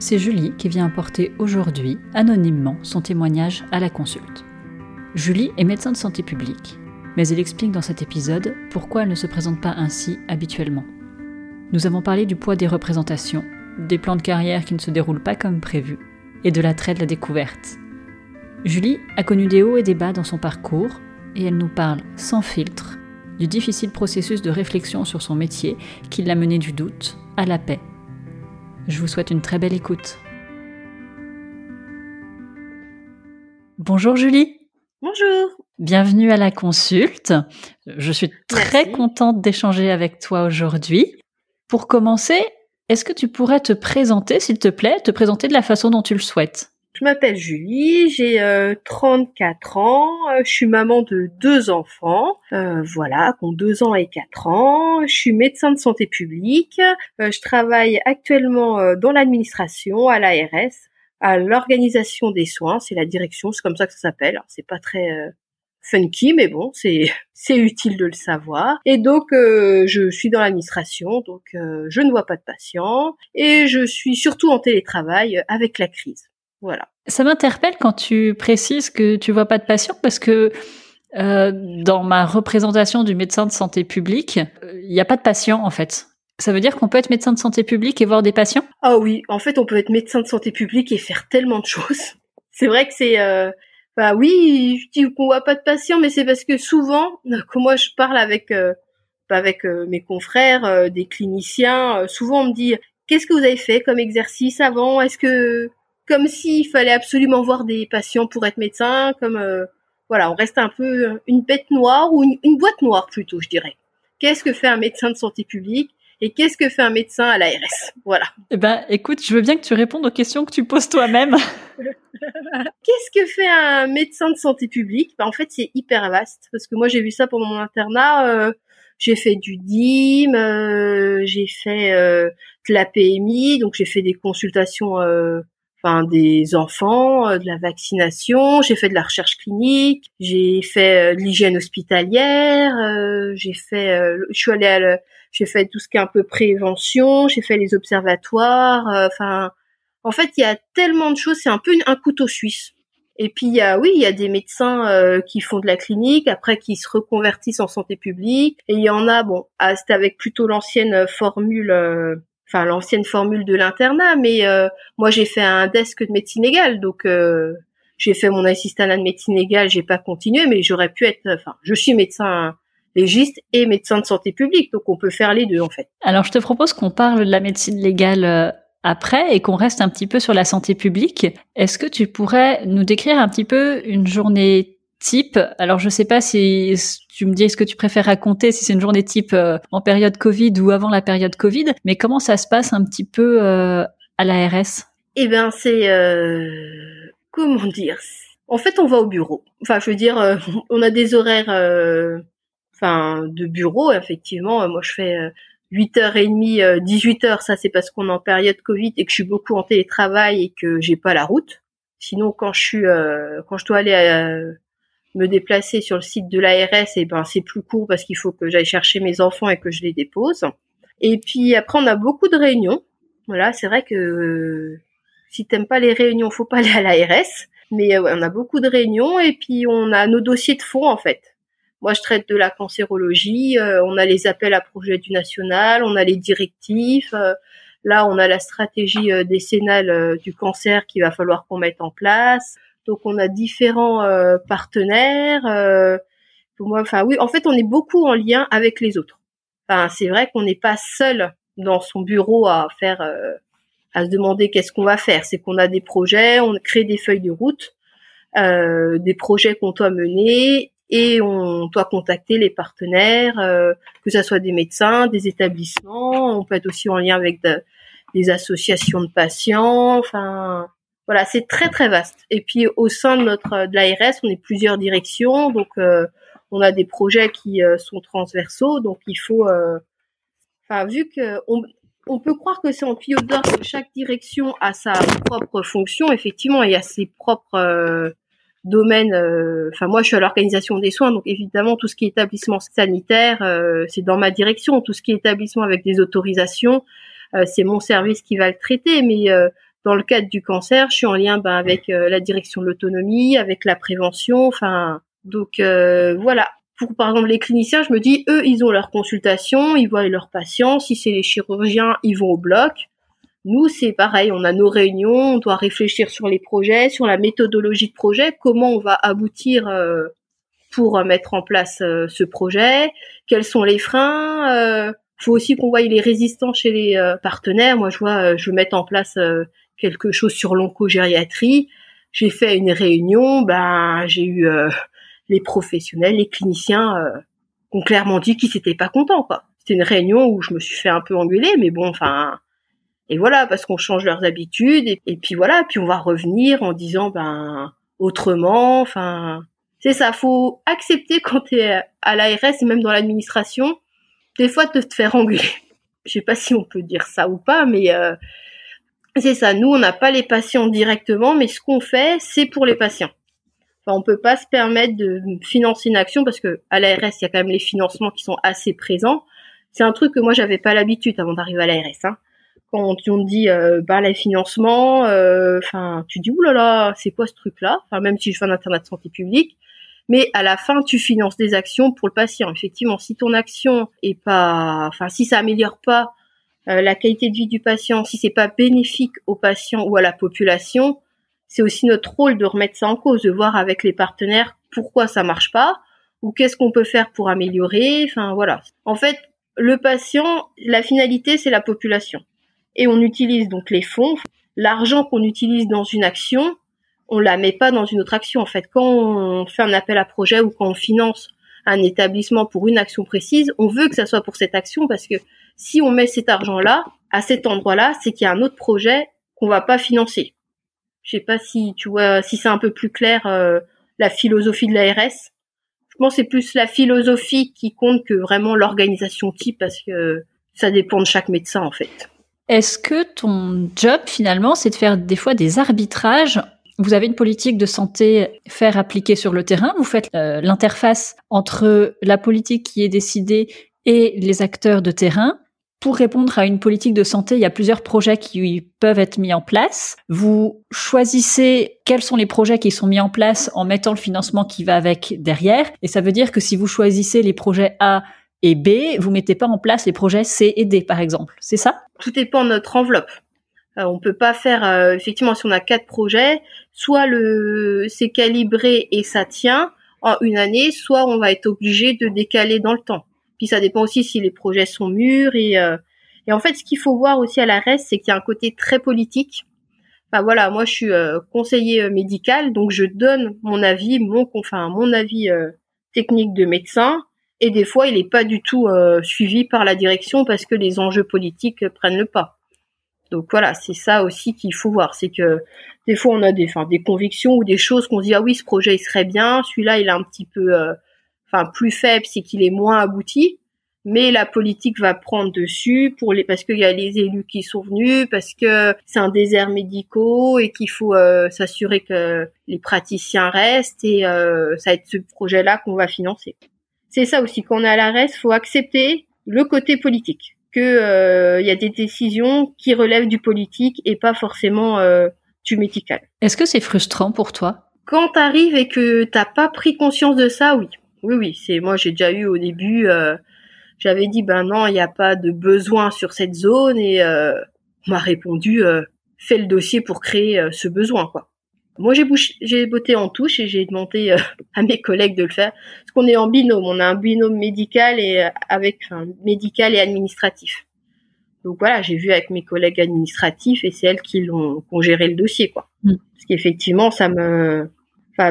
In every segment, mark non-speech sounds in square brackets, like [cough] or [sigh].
C'est Julie qui vient apporter aujourd'hui, anonymement, son témoignage à la consulte. Julie est médecin de santé publique, mais elle explique dans cet épisode pourquoi elle ne se présente pas ainsi habituellement. Nous avons parlé du poids des représentations, des plans de carrière qui ne se déroulent pas comme prévu, et de l'attrait de la découverte. Julie a connu des hauts et des bas dans son parcours, et elle nous parle sans filtre du difficile processus de réflexion sur son métier qui l'a mené du doute à la paix. Je vous souhaite une très belle écoute. Bonjour Julie. Bonjour. Bienvenue à la consulte. Je suis très contente d'échanger avec toi aujourd'hui. Pour commencer, est-ce que tu pourrais te présenter, s'il te plaît, te présenter de la façon dont tu le souhaites? Je m'appelle Julie, j'ai 34 euh, ans, euh, je suis maman de deux enfants, euh, voilà, qui ont 2 ans et 4 ans, je suis médecin de santé publique, je travaille actuellement dans l'administration, à l'ARS, à l'organisation des soins, c'est la direction, c'est comme ça que ça s'appelle. C'est pas très euh, funky, mais bon, c'est [laughs] c'est utile de le savoir. Et donc, euh, je suis dans l'administration, donc euh, je ne vois pas de patients et je suis surtout en télétravail avec la crise. Voilà. Ça m'interpelle quand tu précises que tu vois pas de patients parce que dans ma représentation du médecin de santé publique, il n'y a pas de patients en fait. Ça veut dire qu'on peut être médecin de santé publique et voir des patients? Ah oui, en fait, on peut être médecin de santé publique et faire tellement de choses. [laughs] C'est vrai que c'est... Euh... Bah oui, je dis qu'on voit pas de patients, mais c'est parce que souvent, quand moi je parle avec euh, avec euh, mes confrères, euh, des cliniciens, souvent on me dit qu'est-ce que vous avez fait comme exercice avant? Est-ce que comme s'il fallait absolument voir des patients pour être médecin, comme voilà, on reste un peu une bête noire ou une boîte noire plutôt, je dirais. Qu'est-ce que fait un médecin de santé publique et qu'est-ce que fait un médecin à l'ARS Voilà. Eh ben, écoute, je veux bien que tu répondes aux questions que tu poses toi-même. [laughs] qu'est-ce que fait un médecin de santé publique? Ben, En fait, c'est hyper vaste parce que moi, j'ai vu ça pendant mon internat. Euh, j'ai fait du DIM, euh, j'ai fait euh, de la PMI, donc j'ai fait des consultations, enfin des enfants, de la vaccination, j'ai fait de la recherche clinique, j'ai fait de l'hygiène hospitalière, j'ai fait, je suis allée à j'ai fait tout ce qui est un peu prévention, j'ai fait les observatoires. Euh, enfin, en fait, il y a tellement de choses. C'est un peu un couteau suisse. Et puis, il y a, oui, il y a des médecins euh, qui font de la clinique, après qui se reconvertissent en santé publique. Et il y en a, bon, ah, c'était avec plutôt l'ancienne formule, euh, enfin l'ancienne formule de l'internat. Mais moi, j'ai fait un desk de médecine légale, donc j'ai fait mon assistant de médecine légale. J'ai pas continué, mais j'aurais pu être. Enfin, je suis médecin légiste et médecin de santé publique. Donc on peut faire les deux en fait. Alors je te propose qu'on parle de la médecine légale euh, après et qu'on reste un petit peu sur la santé publique. Est-ce que tu pourrais nous décrire un petit peu une journée type. Alors je sais pas si tu me dis est-ce que tu préfères raconter si c'est une journée type euh, en période Covid ou avant la période Covid, mais comment ça se passe un petit peu euh, à l'ARS Eh ben c'est comment dire? En fait, on va au bureau. Enfin, je veux dire, [laughs] on a des horaires enfin de bureau effectivement. Moi je fais 8h30 euh, 18h euh, ça c'est parce qu'on est en période Covid et que je suis beaucoup en télétravail et que j'ai pas la route. Sinon quand je suis euh, quand je dois aller me déplacer sur le site de l'ARS et eh ben c'est plus court parce qu'il faut que j'aille chercher mes enfants et que je les dépose et puis après on a beaucoup de réunions voilà c'est vrai que si t'aimes pas les réunions faut pas [laughs] aller à l'ARS mais on a beaucoup de réunions et puis on a nos dossiers de fond en fait moi, je traite de la cancérologie. Euh, on a les appels à projet du national, on a les directifs. Euh, là, on a la stratégie euh, décennale du cancer qu'il va falloir qu'on mette en place. Donc, on a différents partenaires. pour moi, enfin oui, en fait, on est beaucoup en lien avec les autres. Enfin, c'est vrai qu'on n'est pas seul dans son bureau à faire, à se demander qu'est-ce qu'on va faire. C'est qu'on a des projets, on crée des feuilles de route, des projets qu'on doit mener et on doit contacter les partenaires, euh, que ce soit des médecins, des établissements, on peut être aussi en lien avec des associations de patients, enfin voilà, c'est très très vaste. Et puis au sein de notre de l'ARS, on est plusieurs directions, donc euh, on a des projets qui euh, sont transversaux, donc il faut, enfin vu que on, on peut croire que c'est en tuyau d'or que chaque direction a sa propre fonction, effectivement, et a ses propres domaine. Enfin, moi, je suis à l'organisation des soins, donc évidemment, tout ce qui est établissement sanitaire, c'est dans ma direction. Tout ce qui est établissement avec des autorisations, c'est mon service qui va le traiter. Mais dans le cadre du cancer, je suis en lien ben, avec la direction de l'autonomie, avec la prévention. Enfin, donc voilà pour par exemple les cliniciens, je me dis eux ils ont leur consultation, ils voient leurs patients. Si c'est les chirurgiens, ils vont au bloc. Nous c'est pareil, on a nos réunions, on doit réfléchir sur les projets, sur la méthodologie de projet, comment on va aboutir euh, pour mettre en place euh, ce projet, quels sont les freins. Il euh, faut aussi qu'on voie les résistants chez les partenaires. Moi je vois, je veux en place quelque chose sur l'oncogériatrie. J'ai fait une réunion, ben j'ai eu les professionnels, les cliniciens euh, ont clairement dit qu'ils s'étaient pas contents quoi. C'était une réunion où je me suis fait un peu engueuler, mais bon, enfin, et voilà parce qu'on change leurs habitudes et, puis voilà, puis on va revenir en disant ben autrement, enfin, c'est ça, faut accepter quand tu à l'ARS et même dans l'administration, des fois de te faire engueuler. Je sais pas si on peut dire ça ou pas, mais euh, c'est ça. Nous, on n'a pas les patients directement, mais ce qu'on fait, c'est pour les patients. On on peut pas se permettre de financer une action parce que à l'ARS, il y a quand même les financements qui sont assez présents. C'est un truc que moi j'avais pas l'habitude avant d'arriver à l'ARS. Hein. Quand on dit euh, bah les financements, euh, enfin tu dis oulala, c'est quoi ce truc-là? Enfin même si je fais un internat de santé publique, mais à la fin tu finances des actions pour le patient. Effectivement, si ton action est pas, enfin si ça améliore pas la qualité de vie du patient, si c'est pas bénéfique au patient ou à la population, c'est aussi notre rôle de remettre ça en cause, de voir avec les partenaires pourquoi ça marche pas ou qu'est-ce qu'on peut faire pour améliorer. Enfin voilà. En fait, le patient, la finalité, c'est la population. Et on utilise donc les fonds. L'argent qu'on utilise dans une action, on la met pas dans une autre action. En fait, quand on fait un appel à projet ou quand on finance un établissement pour une action précise, on veut que ça soit pour cette action parce que si on met cet argent-là à cet endroit-là, c'est qu'il y a un autre projet qu'on va pas financer. Je sais pas si tu vois, si c'est un peu plus clair euh, la philosophie de l'ARS. Je pense c'est plus la philosophie qui compte que vraiment l'organisation type parce que ça dépend de chaque médecin en fait. Est-ce que ton job finalement, c'est de faire des fois des arbitrages? Vous avez une politique de santé faire appliquer sur le terrain. Vous faites euh, l'interface entre la politique qui est décidée et les acteurs de terrain. Pour répondre à une politique de santé, il y a plusieurs projets qui peuvent être mis en place. Vous choisissez quels sont les projets qui sont mis en place en mettant le financement qui va avec derrière. Et ça veut dire que si vous choisissez les projets A et B, vous mettez pas en place les projets C et D, par exemple. C'est ça? Tout dépend de notre enveloppe. Euh, on peut pas faire euh, effectivement si on a quatre projets, soit le c'est calibré et ça tient en une année, soit on va être obligé de décaler dans le temps. Puis ça dépend aussi si les projets sont mûrs et euh, et en fait ce qu'il faut voir aussi à la reste c'est qu'il y a un côté très politique. Enfin voilà, moi je suis euh, conseiller euh, médical donc je donne mon avis, mon enfin mon avis technique de médecin et des fois il n'est pas du tout suivi par la direction parce que les enjeux politiques prennent le pas. Donc voilà, c'est ça aussi qu'il faut voir, c'est que des fois on a des, des convictions ou des choses qu'on dit ah oui ce projet il serait bien, celui-là il est un petit peu enfin plus faible, c'est qu'il est moins abouti. Mais la politique va prendre dessus pour les parce qu'il y a les élus qui sont venus, parce que c'est un désert médicaux et qu'il faut euh, s'assurer que les praticiens restent et euh, ça va être ce projet-là qu'on va financer. C'est ça aussi quand on est à la reste, faut accepter le côté politique, que euh, il y a des décisions qui relèvent du politique et pas forcément du médical. Est-ce que c'est frustrant pour toi? Quand t'arrives et que t'as pas pris conscience de ça, oui. Oui, oui, c'est moi j'ai déjà eu au début, euh, j'avais dit ben non, il n'y a pas de besoin sur cette zone et euh, on m'a répondu euh, fais le dossier pour créer ce besoin quoi. Moi j'ai j'ai botté en touche et j'ai demandé [laughs] à mes collègues de le faire parce qu'on est en binôme, on a un binôme médical et avec enfin, médical et administratif. Donc voilà, j'ai vu avec mes collègues administratifs et c'est elles qui l'ont ont géré le dossier quoi. Mm. Parce qu'effectivement ça me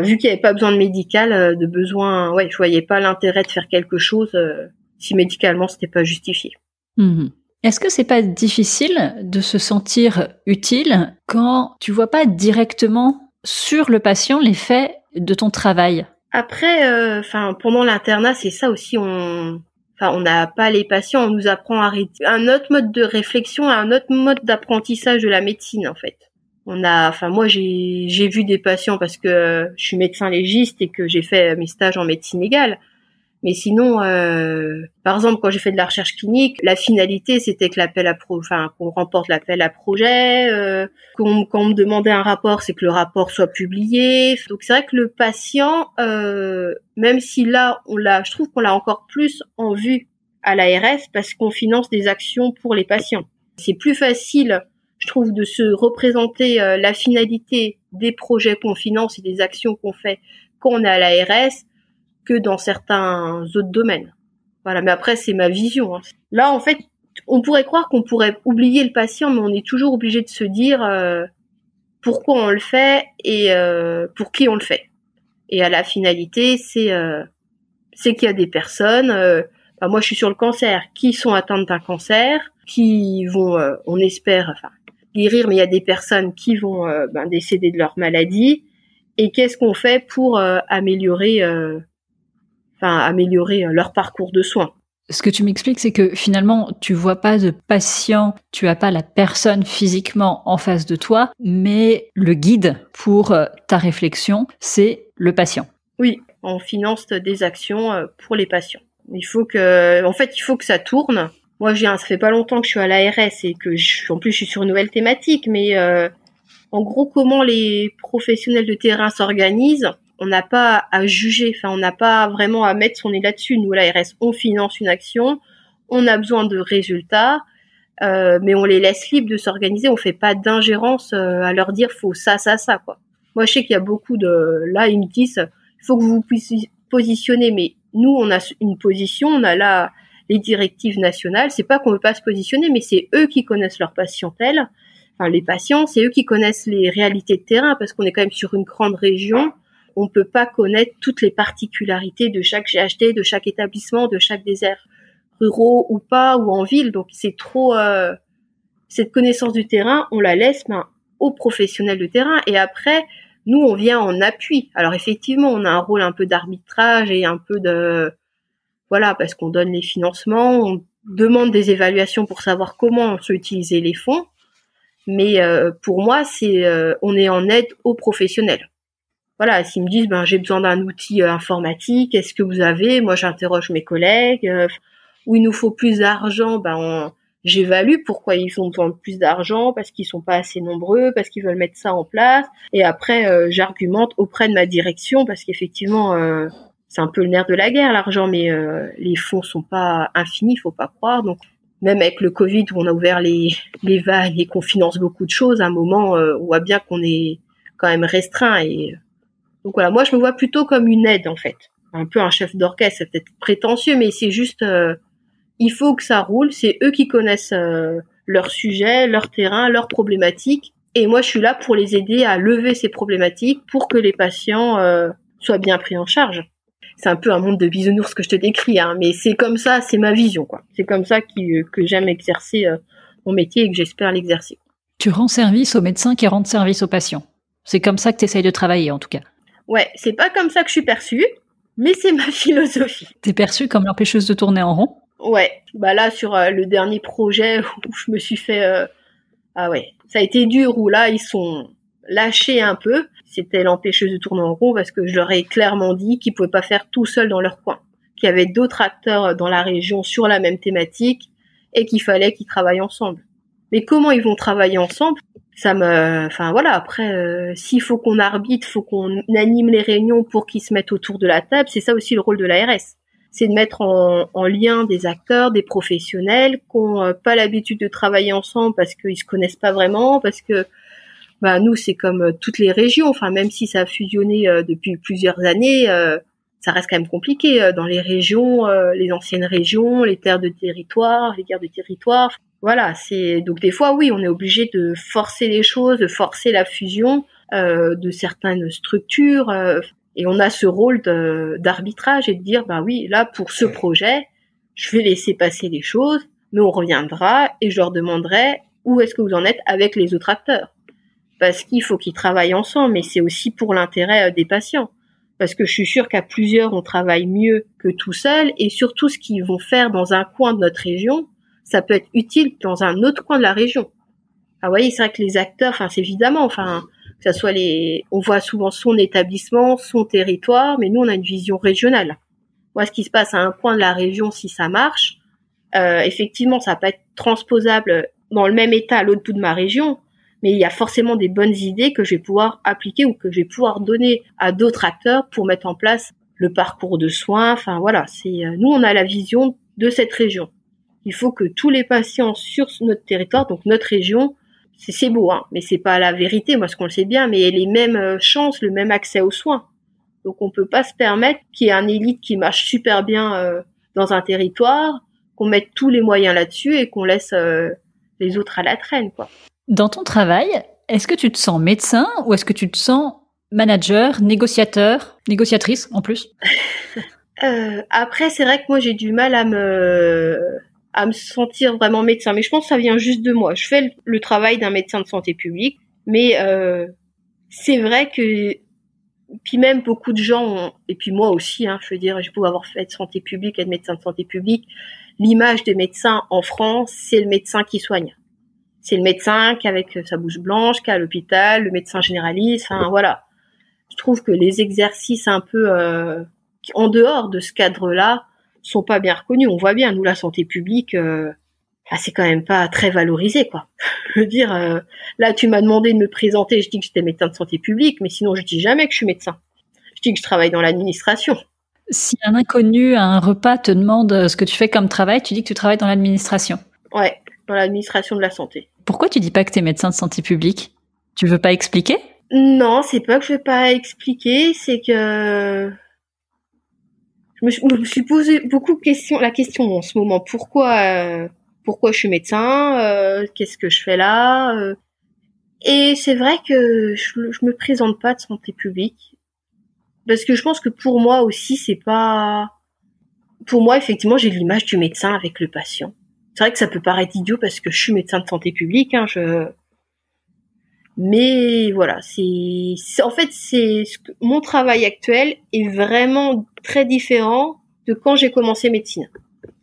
vu qu'il n'y avait pas besoin de médical, euh, de besoin, ouais, je voyais pas l'intérêt de faire quelque chose euh, si médicalement c'était pas justifié. Mhm. Est-ce que c'est pas difficile de se sentir utile quand tu vois pas directement sur le patient l'effet de ton travail? Après, euh, enfin pendant l'internat, c'est ça aussi. On, enfin on n'a pas les patients, on nous apprend à un autre mode de réflexion, un autre mode d'apprentissage de la médecine en fait On a, enfin moi j'ai vu des patients parce que je suis médecin légiste et que j'ai fait mes stages en médecine légale. Mais sinon, euh, par exemple, quand j'ai fait de la recherche clinique, la finalité, c'était que l'appel à pro, enfin, qu'on remporte l'appel à projet. Euh, quand on me demandait un rapport, c'est que le rapport soit publié. Donc c'est vrai que le patient, euh, même si là, on l'a, je trouve qu'on l'a encore plus en vue à l'ARS parce qu'on finance des actions pour les patients. C'est plus facile, je trouve, de se représenter euh, la finalité des projets qu'on finance et des actions qu'on fait quand on est à l'ARS que dans certains autres domaines. Voilà, mais après c'est ma vision. Hein. Là, en fait, on pourrait croire qu'on pourrait oublier le patient, mais on est toujours obligé de se dire euh, pourquoi on le fait et euh, pour qui on le fait. Et à la finalité, c'est euh, c'est qu'il y a des personnes. Bah, moi, je suis sur le cancer, qui sont atteintes d'un cancer, qui vont, on espère, enfin, guérir, mais il y a des personnes qui vont ben, décéder de leur maladie. Et qu'est-ce qu'on fait pour améliorer enfin améliorer euh, leur parcours de soins? Ce que tu m'expliques, c'est que finalement, tu vois pas de patient, tu as pas la personne physiquement en face de toi, mais le guide pour euh, ta réflexion, c'est le patient. Oui, on finance des actions euh, pour les patients. Il faut que, en fait, il faut que ça tourne. Moi, j'ai, ça fait pas longtemps que je suis à l'ARS et que je, en plus, je suis sur une nouvelle thématique, mais en gros, comment les professionnels de terrain s'organisent on n'a pas à juger, enfin on n'a pas vraiment à mettre son nez là-dessus. Nous, l'ARS, on finance une action, on a besoin de résultats, euh, mais on les laisse libres de s'organiser. On fait pas d'ingérence euh, à leur dire faut ça, ça, ça quoi. Moi, je sais qu'il y a beaucoup de là ils me disent il faut que vous vous positionner, mais nous on a une position, on a là les directives nationales. C'est pas qu'on veut pas se positionner, mais c'est eux qui connaissent leur patientèle. Enfin, les patients, c'est eux qui connaissent les réalités de terrain parce qu'on est quand même sur une grande région on peut pas connaître toutes les particularités de chaque GHT, de chaque établissement, de chaque désert ruraux ou pas ou en ville. Donc c'est trop euh, cette connaissance du terrain, on la laisse ben, aux professionnels de terrain et après nous on vient en appui. Alors effectivement, on a un rôle un peu d'arbitrage et un peu de voilà parce qu'on donne les financements, on demande des évaluations pour savoir comment on peut utiliser les fonds. Mais euh, pour moi, c'est euh, on est en aide aux professionnels voilà, s'ils me disent ben j'ai besoin d'un outil euh, informatique, est-ce que vous avez? Moi, j'interroge mes collègues. Euh, où il nous faut plus d'argent, ben j'évalue pourquoi ils ont besoin de plus d'argent, parce qu'ils sont pas assez nombreux, parce qu'ils veulent mettre ça en place. Et après, euh, j'argumente auprès de ma direction, parce qu'effectivement, c'est un peu le nerf de la guerre l'argent, mais les fonds sont pas infinis, faut pas croire. Donc même avec le Covid où on a ouvert les les vannes et qu'on finance beaucoup de choses, à un moment, on voit bien qu'on est quand même restreint et donc voilà, moi je me vois plutôt comme une aide en fait, un peu un chef d'orchestre, c'est peut-être prétentieux, mais c'est juste, euh, il faut que ça roule. C'est eux qui connaissent euh, leur sujet, leur terrain, leurs problématiques, et moi je suis là pour les aider à lever ces problématiques pour que les patients euh, soient bien pris en charge. C'est un peu un monde de bisounours que je te décris, hein, mais c'est comme ça, c'est ma vision quoi. C'est comme ça que j'aime exercer mon métier et que j'espère l'exercer. Tu rends service aux médecins qui rendent service aux patients. C'est comme ça que tu essayes de travailler en tout cas. Ouais, c'est pas comme ça que je suis perçue, mais c'est ma [laughs] philosophie. T'es perçue comme l'empêcheuse de tourner en rond? Ouais, bah là sur euh, le dernier projet [laughs] où je me suis fait euh, ah ouais, ça a été dur où là ils sont lâchés un peu. C'était l'empêcheuse de tourner en rond parce que je leur ai clairement dit qu'ils pouvaient pas faire tout seuls dans leur coin, qu'il y avait d'autres acteurs dans la région sur la même thématique et qu'il fallait qu'ils travaillent ensemble. Mais comment ils vont travailler ensemble? Ça me enfin voilà après euh, s'il faut qu'on arbitre faut qu'on anime les réunions pour qu'ils se mettent autour de la table c'est ça aussi le rôle de l'ARS c'est de mettre en, en, lien des acteurs des professionnels qui n'ont euh, pas l'habitude de travailler ensemble parce qu'ils se connaissent pas vraiment parce que bah nous c'est comme euh, toutes les régions. Enfin même si ça a fusionné depuis plusieurs années ça reste quand même compliqué dans les régions les anciennes régions les terres de territoire les guerres de territoire. Voilà, c'est donc des fois oui, on est obligé de forcer les choses, de forcer la fusion euh, de certaines structures, euh, et on a ce rôle d'arbitrage et de dire bah oui, là pour ce projet, je vais laisser passer les choses, mais on reviendra et je leur demanderai où est-ce que vous en êtes avec les autres acteurs, parce qu'il faut qu'ils travaillent ensemble, mais c'est aussi pour l'intérêt euh, des patients. Parce que je suis sûre qu'à plusieurs, on travaille mieux que tout seul, et surtout ce qu'ils vont faire dans un coin de notre région, ça peut être utile dans un autre coin de la région. Ah, vous voyez, c'est vrai que les acteurs, enfin, c'est évidemment, enfin, que ça soit les, on voit souvent son établissement, son territoire, mais nous, on a une vision régionale. Moi, ce qui se passe à un point de la région, si ça marche, euh, effectivement, ça pas être transposable dans le même état à l'autre bout de ma région, mais il y a forcément des bonnes idées que je vais pouvoir appliquer ou que je vais pouvoir donner à d'autres acteurs pour mettre en place le parcours de soins. Enfin voilà, c'est euh, nous on a la vision de cette région. Il faut que tous les patients sur notre territoire, donc notre région, c'est beau, hein, mais c'est pas la vérité, moi ce qu'on le sait bien, mais les mêmes euh, chances, le même accès aux soins. Donc on peut pas se permettre qu'il y ait un élite qui marche super bien euh, dans un territoire, qu'on mette tous les moyens là-dessus et qu'on laisse les autres à la traîne, quoi. Dans ton travail, est-ce que tu te sens médecin ou est-ce que tu te sens manager, négociateur, négociatrice en plus? [laughs] Euh, Après, c'est vrai que moi j'ai du mal à me à me sentir vraiment médecin, mais je pense que ça vient juste de moi. Je fais le, travail d'un médecin de santé publique, mais euh, c'est vrai que puis même beaucoup de gens et puis moi aussi, hein, je veux dire, je peux avoir fait de santé publique, être médecin de santé publique. L'image des médecins en France, c'est le médecin qui soigne c'est le médecin qui avec sa bouche blanche, qui est à l'hôpital, le médecin généraliste, voilà. Je trouve que les exercices un peu euh, en dehors de ce cadre-là sont pas bien reconnus. On voit bien, nous la santé publique, euh, bah, c'est quand même pas très valorisé quoi. [laughs] je veux dire, euh, là tu m'as demandé de me présenter, je dis que j'étais médecin de santé publique, mais sinon je dis jamais que je suis médecin. Je dis que je travaille dans l'administration. Si un inconnu à un repas te demande ce que tu fais comme travail, tu dis que tu travailles dans l'administration. Ouais, dans l'administration de la santé. Pourquoi tu dis pas que tu es médecin de santé publique? Tu veux pas expliquer? Non, c'est pas que je veux pas expliquer, c'est que je me, suis posé beaucoup de questions, la question en ce moment. Pourquoi, euh, pourquoi je suis médecin? Euh, Qu'est-ce que je fais là? Euh? Et c'est vrai que je, je me présente pas de santé publique parce que je pense que pour moi aussi c'est pas. Pour moi, effectivement, j'ai l'image du médecin avec le patient c'est vrai que ça peut paraître idiot parce que je suis médecin de santé publique, hein, mais voilà, c'est, en fait c'est mon travail actuel est vraiment très différent de quand j'ai commencé médecine.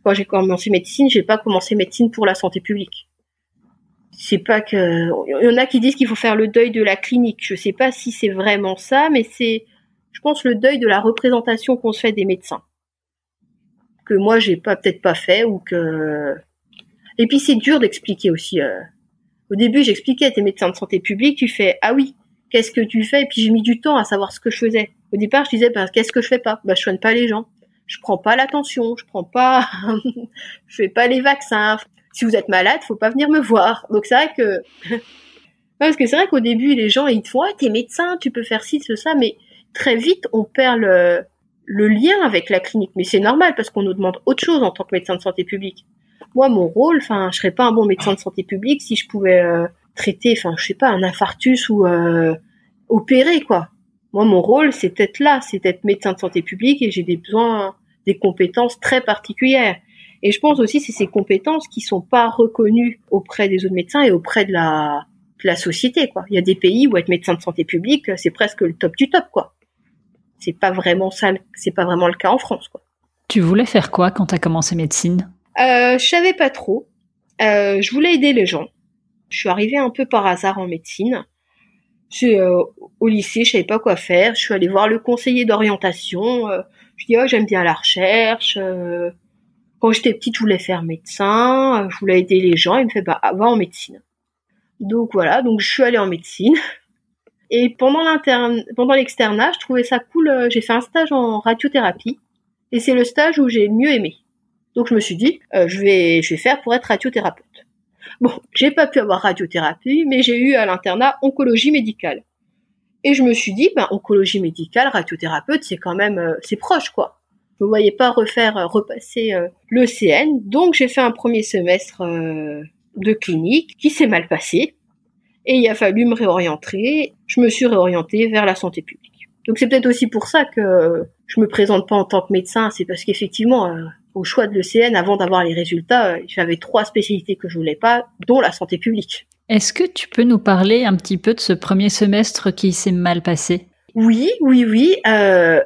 Quand j'ai commencé médecine, j'ai pas commencé médecine pour la santé publique. C'est pas que il y en a qui disent qu'il faut faire le deuil de la clinique. Je sais pas si c'est vraiment ça, mais c'est je pense le deuil de la représentation qu'on se fait des médecins que moi j'ai pas peut-être pas fait ou que et puis c'est dur d'expliquer aussi. Euh. Au début, j'expliquais à tes médecins de santé publique, tu fais ah oui, qu'est-ce que tu fais? Et puis j'ai mis du temps à savoir ce que je faisais. Au départ, je disais bah, qu'est-ce que je fais pas? Bah je soigne pas les gens, je prends pas l'attention, je prends pas, [laughs] je fais pas les vaccins. Si vous êtes malade, faut pas venir me voir. Donc c'est vrai que [laughs] parce que c'est vrai qu'au début les gens ils te font ah t'es médecin, tu peux faire ci, ce, ça, mais très vite on perd le, le lien avec la clinique. Mais c'est normal parce qu'on nous demande autre chose en tant que médecin de santé publique moi mon rôle enfin je serais pas un bon médecin de santé publique si je pouvais euh, traiter enfin je sais pas un infarctus ou euh, opérer quoi. Moi mon rôle c'est d'être là c'est d'être médecin de santé publique et j'ai des besoins des compétences très particulières. Et je pense aussi c'est ces compétences qui sont pas reconnues auprès des autres médecins et auprès de la société quoi. Il y a des pays où être médecin de santé publique c'est presque le top du top quoi. C'est pas vraiment ça c'est pas vraiment le cas en France quoi. Tu voulais faire quoi quand tu as commencé médecine? Euh, je savais pas trop. Euh, je voulais aider les gens. Je suis arrivée un peu par hasard en médecine. Euh, au lycée, je savais pas quoi faire. Je suis allée voir le conseiller d'orientation. Euh, je dis oh j'aime bien la recherche. Euh, quand j'étais petite, je voulais faire médecin. Je voulais aider les gens. Il me fait bah va en médecine. Donc voilà. Donc je suis allée en médecine. [laughs] Et pendant pendant l'externat, je trouvais ça cool. J'ai fait un stage en radiothérapie. Et c'est le stage où j'ai mieux aimé. Donc je me suis dit, euh, je vais, je vais faire pour être radiothérapeute. Bon, j'ai pas pu avoir radiothérapie, mais j'ai eu à l'internat oncologie médicale. Et je me suis dit, ben oncologie médicale, radiothérapeute, c'est quand même, euh, c'est proche quoi. Je ne voyais pas refaire, euh, repasser le CN, donc j'ai fait un premier semestre de clinique qui s'est mal passé. Et il a fallu me réorienter. Je me suis réorientée vers la santé publique. Donc c'est peut-être aussi pour ça que je me présente pas en tant que médecin, c'est parce qu'effectivement, au choix de l'ECN, avant d'avoir les résultats, euh, j'avais trois spécialités que je voulais pas, dont la santé publique. Est-ce que tu peux nous parler un petit peu de ce premier semestre qui s'est mal passé? Oui, oui, oui. Euh,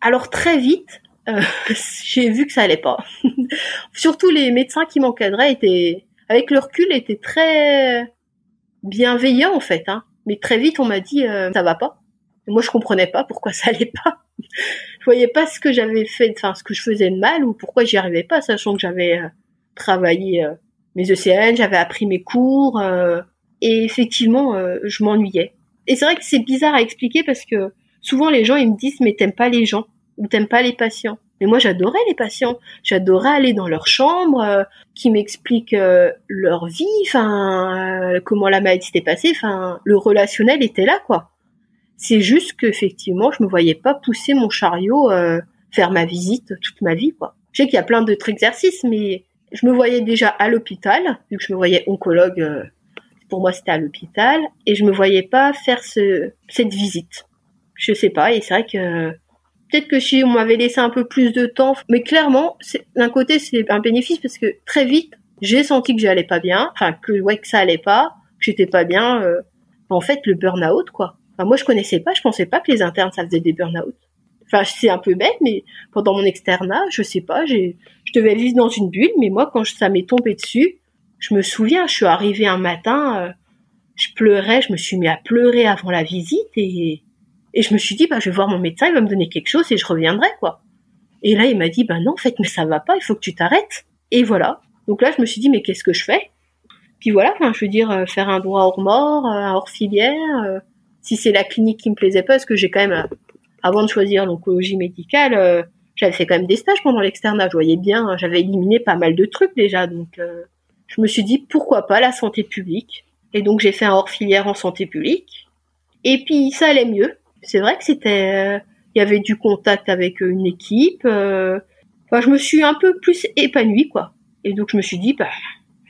alors très vite, euh, [laughs] j'ai vu que ça allait pas. [laughs] Surtout les médecins qui m'encadraient étaient, avec le recul, étaient très bienveillant en fait. Hein. Mais très vite, on m'a dit euh, ça va pas. Moi, je comprenais pas pourquoi ça allait pas. je voyais pas ce que j'avais fait, enfin ce que je faisais de mal ou pourquoi j'y arrivais pas, sachant que j'avais euh, travaillé euh, mes ECN, j'avais appris mes cours et effectivement, je m'ennuyais. Et c'est vrai que c'est bizarre à expliquer parce que souvent les gens ils me disent mais t'aimes pas les gens ou t'aimes pas les patients. Mais moi, j'adorais les patients. J'adorais aller dans leur chambre, euh, qui m'expliquent euh, leur vie, enfin, euh, comment la maladie s'était passée. Enfin, le relationnel était là, quoi. C'est juste qu'effectivement, je me voyais pas pousser mon chariot faire ma visite toute ma vie, quoi. Je sais qu'il y a plein d'autres exercices, mais je me voyais déjà à l'hôpital, vu que je me voyais oncologue. pour moi, c'était à l'hôpital, et je me voyais pas faire ce, cette visite. Je sais pas, et c'est vrai que Peut-être que si on m'avait laissé un peu plus de temps, mais clairement, d'un côté, c'est un bénéfice parce que très vite, j'ai senti que j'allais pas bien, enfin que ouais que ça allait pas, que j'étais pas bien. Euh, en fait, le burn-out, quoi. Enfin, moi, je connaissais pas, je pensais pas que les internes ça faisait des burn-out. Enfin, c'est un peu bête, mais pendant mon externat, je sais pas, j'ai, je devais vivre dans une bulle, mais moi, quand ça m'est tombé dessus, je me souviens, je suis arrivée un matin, euh, je pleurais, je me suis mis à pleurer avant la visite et et je me suis dit, bah, je vais voir mon médecin, il va me donner quelque chose et je reviendrai, quoi. Et là, il m'a dit, bah non, en fait, mais ça va pas, il faut que tu t'arrêtes. Et voilà. Donc là, je me suis dit, mais qu'est-ce que je fais? Puis voilà, enfin, je veux dire, euh, faire un droit hors mort, euh, hors filière. Euh, si c'est la clinique qui me plaisait pas, parce que j'ai quand même, avant de choisir l'oncologie médicale, j'avais fait quand même des stages pendant l'externat. Je voyais bien, hein, j'avais éliminé pas mal de trucs déjà. Donc, je me suis dit, pourquoi pas la santé publique? Et donc, j'ai fait un hors filière en santé publique. Et puis, ça allait mieux c'est vrai que c'était, euh, il y avait du contact avec euh, une équipe. Euh, enfin, je me suis un peu plus épanouie, quoi. Et donc je me suis dit, bah,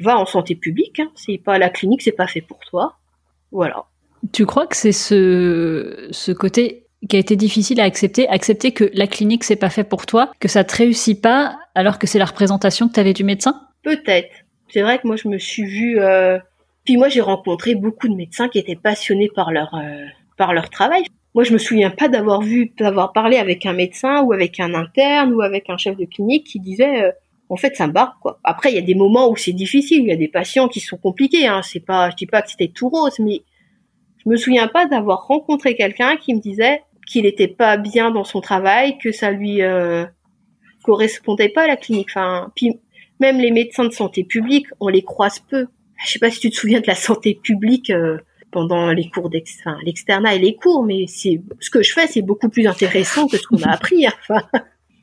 va en santé publique. Hein. C'est pas la clinique, c'est pas fait pour toi. Voilà. Tu crois que c'est ce, ce côté qui a été difficile à accepter, accepter que la clinique c'est pas fait pour toi, que ça te réussit pas, alors que c'est la représentation que tu avais du médecin? Peut-être. C'est vrai que moi je me suis vue. Euh... Puis moi j'ai rencontré beaucoup de médecins qui étaient passionnés par leur par leur travail. Moi, je me souviens pas d'avoir vu, d'avoir parlé avec un médecin ou avec un interne ou avec un chef de clinique qui disait, euh, en fait, ça me barre, quoi. Après, il y a des moments où c'est difficile, il y a des patients qui sont compliqués, hein. C'est pas, je dis pas que c'était tout rose, mais je me souviens pas d'avoir rencontré quelqu'un qui me disait qu'il était pas bien dans son travail, que ça lui euh, correspondait pas à la clinique. Enfin, puis même les médecins de santé publique, on les croise peu. Je sais pas si tu te souviens de la santé publique. Euh, pendant les cours d'externat, l'externat et les cours, mais c'est ce que je fais, c'est beaucoup plus intéressant que ce qu'on a [laughs] appris. Hein. Enfin,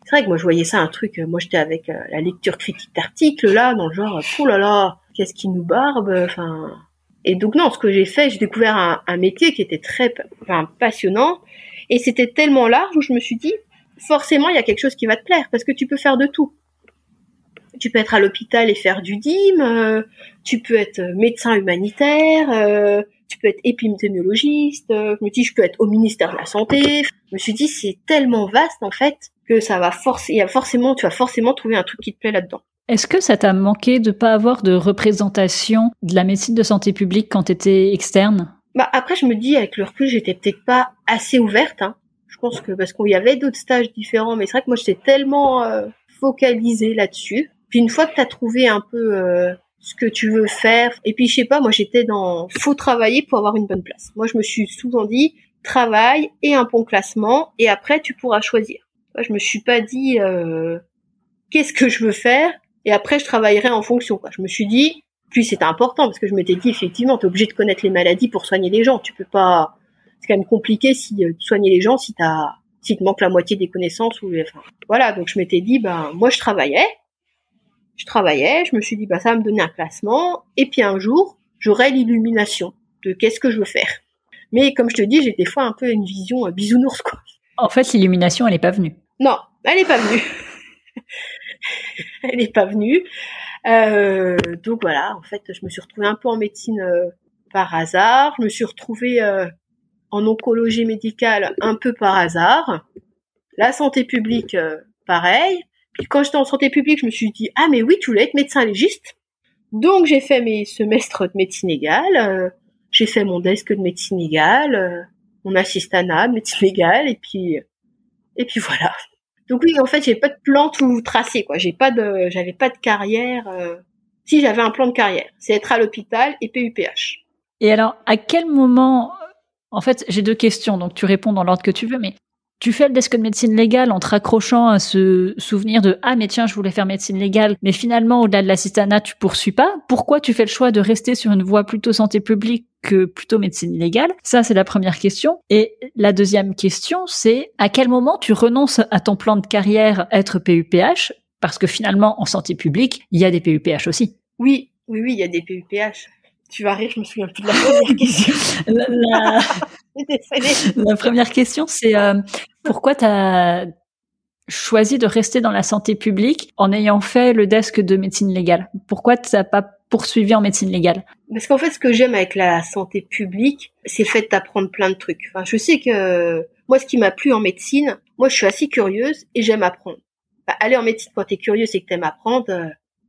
c'est vrai que moi je voyais ça un truc. Euh, moi j'étais avec euh, la lecture critique d'articles là, dans le genre, oh là là, qu'est-ce qui nous barbe. Enfin, et donc non, ce que j'ai fait, j'ai découvert un, métier qui était très, passionnant, et c'était tellement large où je me suis dit, forcément il y a quelque chose qui va te plaire parce que tu peux faire de tout tu peux être à l'hôpital et faire du DIM, euh, tu peux être médecin humanitaire, euh, tu peux être épidémiologiste, euh, je me dis je peux être au ministère de la santé. Je me suis dit c'est tellement vaste en fait que ça va tu vas forcément trouver un truc qui te plaît là-dedans. Est-ce que ça t'a manqué de pas avoir de représentation de la médecine de santé publique quand tu étais externe? Bah après je me dis avec le recul j'étais peut-être pas assez ouverte. Hein. Je pense que parce qu'il y avait d'autres stages différents, mais c'est vrai que moi j'étais tellement euh, focalisée là-dessus. Puis une fois que tu as trouvé un peu euh, ce que tu veux faire. Et puis je sais pas, moi j'étais dans faut travailler pour avoir une bonne place. Moi je me suis souvent dit travail et un bon classement et après tu pourras choisir. Moi, je me suis pas dit euh, qu'est-ce que je veux faire? Et après je travaillerai en fonction. Quoi. Je me suis dit puis c'était important parce que je m'étais dit effectivement tu es obligé de connaître les maladies pour soigner les gens. Tu peux pas c'est quand même compliqué si euh, soigner les gens si t'as si te manque la moitié des connaissances ou enfin, voilà donc je m'étais dit ben moi je travaillais je travaillais, je me suis dit bah ça va me donner un classement et puis un jour j'aurai l'illumination de qu'est-ce que je veux faire. Mais comme je te dis, j'ai des fois un peu une vision euh, bisounours quoi. En fait, l'illumination, elle n'est pas venue. Non, elle n'est pas venue. [laughs] elle n'est pas venue. Euh, donc voilà, en fait, je me suis retrouvée un peu en médecine euh, par hasard. Je me suis retrouvée en oncologie médicale un peu par hasard. La santé publique, pareil quand j'étais en santé publique, je me suis dit, ah mais oui, tu voulais être médecin légiste. Donc j'ai fait mes semestres de médecine égale, euh, j'ai fait mon desk de médecine égale, euh, mon assistanat de médecine égale, et puis et puis voilà. Donc oui, en fait, j'ai pas de plan tout tracé, quoi. J'ai pas de, j'avais pas de carrière. Euh. Si j'avais un plan de carrière, c'est être à l'hôpital et PUPH. Et alors, à quel moment En fait, j'ai deux questions, donc tu réponds dans l'ordre que tu veux, mais tu fais le desk de médecine légale en te raccrochant à ce souvenir de ah mais tiens je voulais faire médecine légale mais finalement au-delà de l'assistanat tu poursuis pas pourquoi tu fais le choix de rester sur une voie plutôt santé publique que plutôt médecine légale? Ça, c'est la première question. Et la deuxième question, c'est à quel moment tu renonces à ton plan de carrière être PUPH Parce que finalement, en santé publique, il y a des PUPH aussi. Oui, oui, oui, il y a des PUPH. Tu vas rire, je me souviens plus de la première [laughs] question. la, la, [laughs] première question, c'est euh, pourquoi tu as choisi de rester dans la santé publique en ayant fait le desk de médecine légale? Pourquoi tu n'as pas poursuivi en médecine légale? Parce qu'en fait, ce que j'aime avec la santé publique, c'est le fait d'apprendre plein de trucs. Enfin, je sais que moi, ce qui m'a plu en médecine, moi, je suis assez curieuse et j'aime apprendre. aller en médecine quand t'es curieux, c'est que t'aimes apprendre. Euh,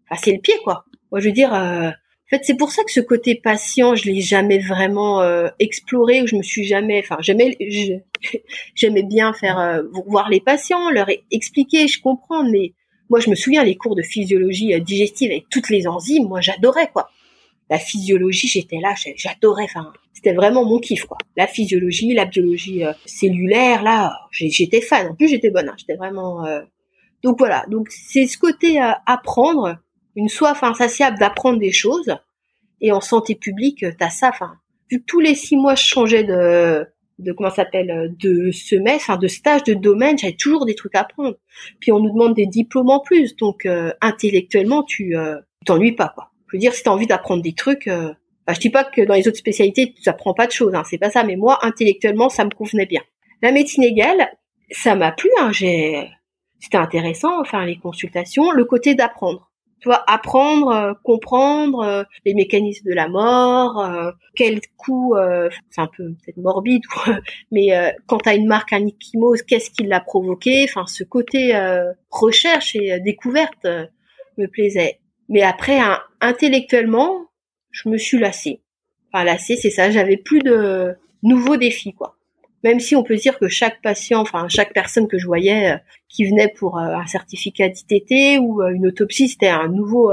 enfin, c'est le pied, quoi. Moi, je veux dire, euh, en fait, c'est pour ça que ce côté patient, je l'ai jamais vraiment euh, exploré, ou je me suis jamais, enfin, j'aimais, [laughs] j'aimais bien faire euh, voir les patients, leur expliquer, je comprends, mais moi, je me souviens les cours de physiologie euh, digestive avec toutes les enzymes, moi, j'adorais quoi. La physiologie, j'étais là, j'adorais, enfin, c'était vraiment mon kiff quoi. La physiologie, la biologie cellulaire, là, j'étais fan. En plus, j'étais bonne, hein, j'étais vraiment. Donc voilà, donc c'est ce côté apprendre une soif insatiable d'apprendre des choses. Et en santé publique, t'as ça. Enfin, vu que tous les six mois je changeais de de comment s'appelle de semestre, de stage, de domaine, j'avais toujours des trucs à apprendre. Puis on nous demande des diplômes en plus, donc euh, intellectuellement tu euh, t'ennuies pas quoi. Je veux dire, si t'as envie d'apprendre des trucs, euh, je dis pas que dans les autres spécialités tu apprends pas de choses, hein, c'est pas ça, mais moi intellectuellement ça me convenait bien. La médecine égale, ça m'a plu, hein, j'ai, c'était intéressant, enfin les consultations, le côté d'apprendre tu vois, apprendre, euh, comprendre euh, les mécanismes de la mort, euh, quel coup, c'est un peu peut-être morbide, [laughs] mais quand tu as une marque anikymose, qu'est-ce qui l'a provoqué? Enfin, ce côté recherche et découverte me plaisait. Mais après, intellectuellement, je me suis lassée. Enfin, lassée, c'est ça, j'avais plus de nouveaux défis, quoi même si on peut dire que chaque patient, enfin chaque personne que je voyais euh, qui venait pour euh, un certificat d'ITT ou euh, une autopsie, c'était un nouveau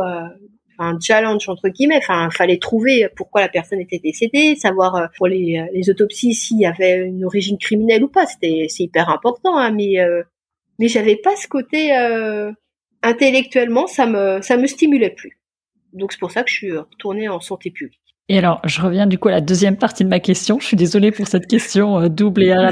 challenge entre guillemets. Enfin, fallait trouver pourquoi la personne était décédée, savoir pour les, les autopsies s'il y avait une origine criminelle ou pas. C'était c'est hyper important, hein, mais mais j'avais pas ce côté intellectuellement, ça me ça me stimulait plus. Donc c'est pour ça que je suis retournée en santé publique. Et alors, je reviens du coup à la deuxième partie de ma question. Je suis désolée pour cette question euh, double et à la.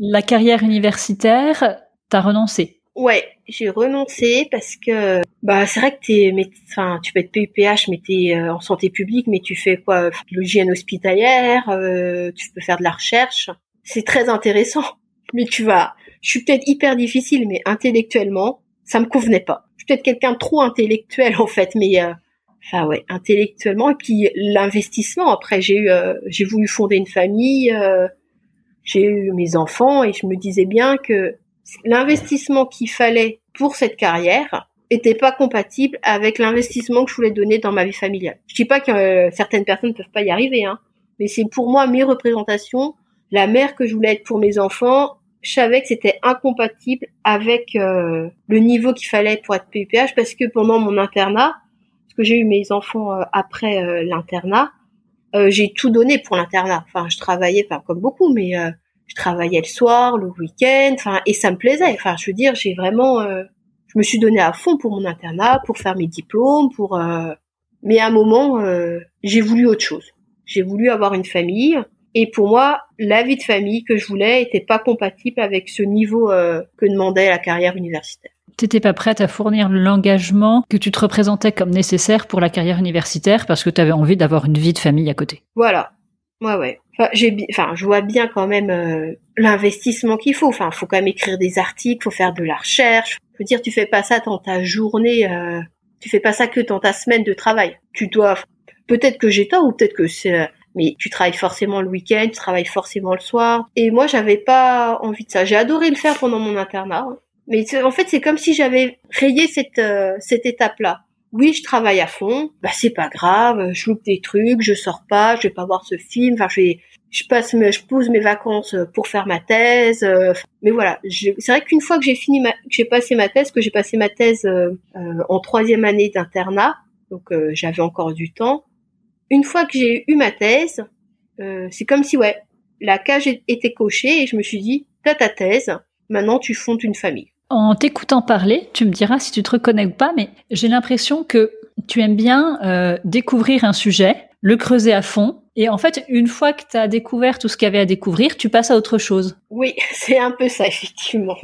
La carrière universitaire, t'as renoncé Ouais, j'ai renoncé parce que bah c'est vrai que t'es enfin tu peux être PUPH mais t'es euh, en santé publique mais tu fais quoi? L'hygiène hospitalière, euh, tu peux faire de la recherche, c'est très intéressant. Mais tu vas, je suis peut-être hyper difficile mais intellectuellement ça me convenait pas. Je suis peut-être quelqu'un de trop intellectuel en fait mais enfin ouais, intellectuellement et puis l'investissement. Après, j'ai eu, euh, j'ai voulu fonder une famille, euh, j'ai eu mes enfants et je me disais bien que l'investissement qu'il fallait pour cette carrière était pas compatible avec l'investissement que je voulais donner dans ma vie familiale. Je dis pas que euh, certaines personnes ne peuvent pas y arriver, hein, mais c'est pour moi mes représentations, la mère que je voulais être pour mes enfants. Je savais que c'était incompatible avec le niveau qu'il fallait pour être PUPH parce que pendant mon internat, que j'ai eu mes enfants euh, après euh, l'internat, euh, j'ai tout donné pour l'internat. Enfin, je travaillais, pas comme beaucoup, mais je travaillais le soir, le week-end, enfin, et ça me plaisait. Enfin, je veux dire, j'ai vraiment, je me suis donné à fond pour mon internat, pour faire mes diplômes, pour. mais à un moment, j'ai voulu autre chose. J'ai voulu avoir une famille, et pour moi, la vie de famille que je voulais était pas compatible avec ce niveau que demandait la carrière universitaire t'étais pas prête à fournir l'engagement que tu te représentais comme nécessaire pour la carrière universitaire parce que tu avais envie d'avoir une vie de famille à côté? Voilà. Ouais, ouais. Enfin, j'ai, enfin, je vois bien quand même euh, l'investissement qu'il faut. Enfin, faut quand même écrire des articles, faut faire de la recherche. Veux dire, tu fais pas ça dans ta journée, euh, tu fais pas ça que dans ta semaine de travail. Tu dois, peut-être que j'ai tort ou peut-être que c'est, euh, mais tu travailles forcément le week-end, tu travailles forcément le soir. Et moi, j'avais pas envie de ça. J'ai adoré le faire pendant mon internat. Hein. Mais en fait, c'est comme si j'avais rayé cette euh, cette étape-là. Oui, je travaille à fond. Bah c'est pas grave. Je loupe des trucs, je sors pas, je vais pas voir ce film. Enfin, je vais, je passe, je pose mes vacances pour faire ma thèse. Euh, mais voilà, c'est vrai qu'une fois que j'ai fini, ma, que j'ai passé ma thèse, que j'ai passé ma thèse euh, en troisième année d'internat, donc j'avais encore du temps. une fois que j'ai eu ma thèse, euh, c'est comme si ouais, la cage était cochée et je me suis dit, t'as ta thèse, maintenant tu fondes une famille. En t'écoutant parler, tu me diras si tu te reconnais ou pas, mais j'ai l'impression que tu aimes bien euh, découvrir un sujet, le creuser à fond, et en fait, une fois que tu as découvert tout ce qu'il y avait à découvrir, tu passes à autre chose. Oui, [laughs] c'est un peu ça, effectivement.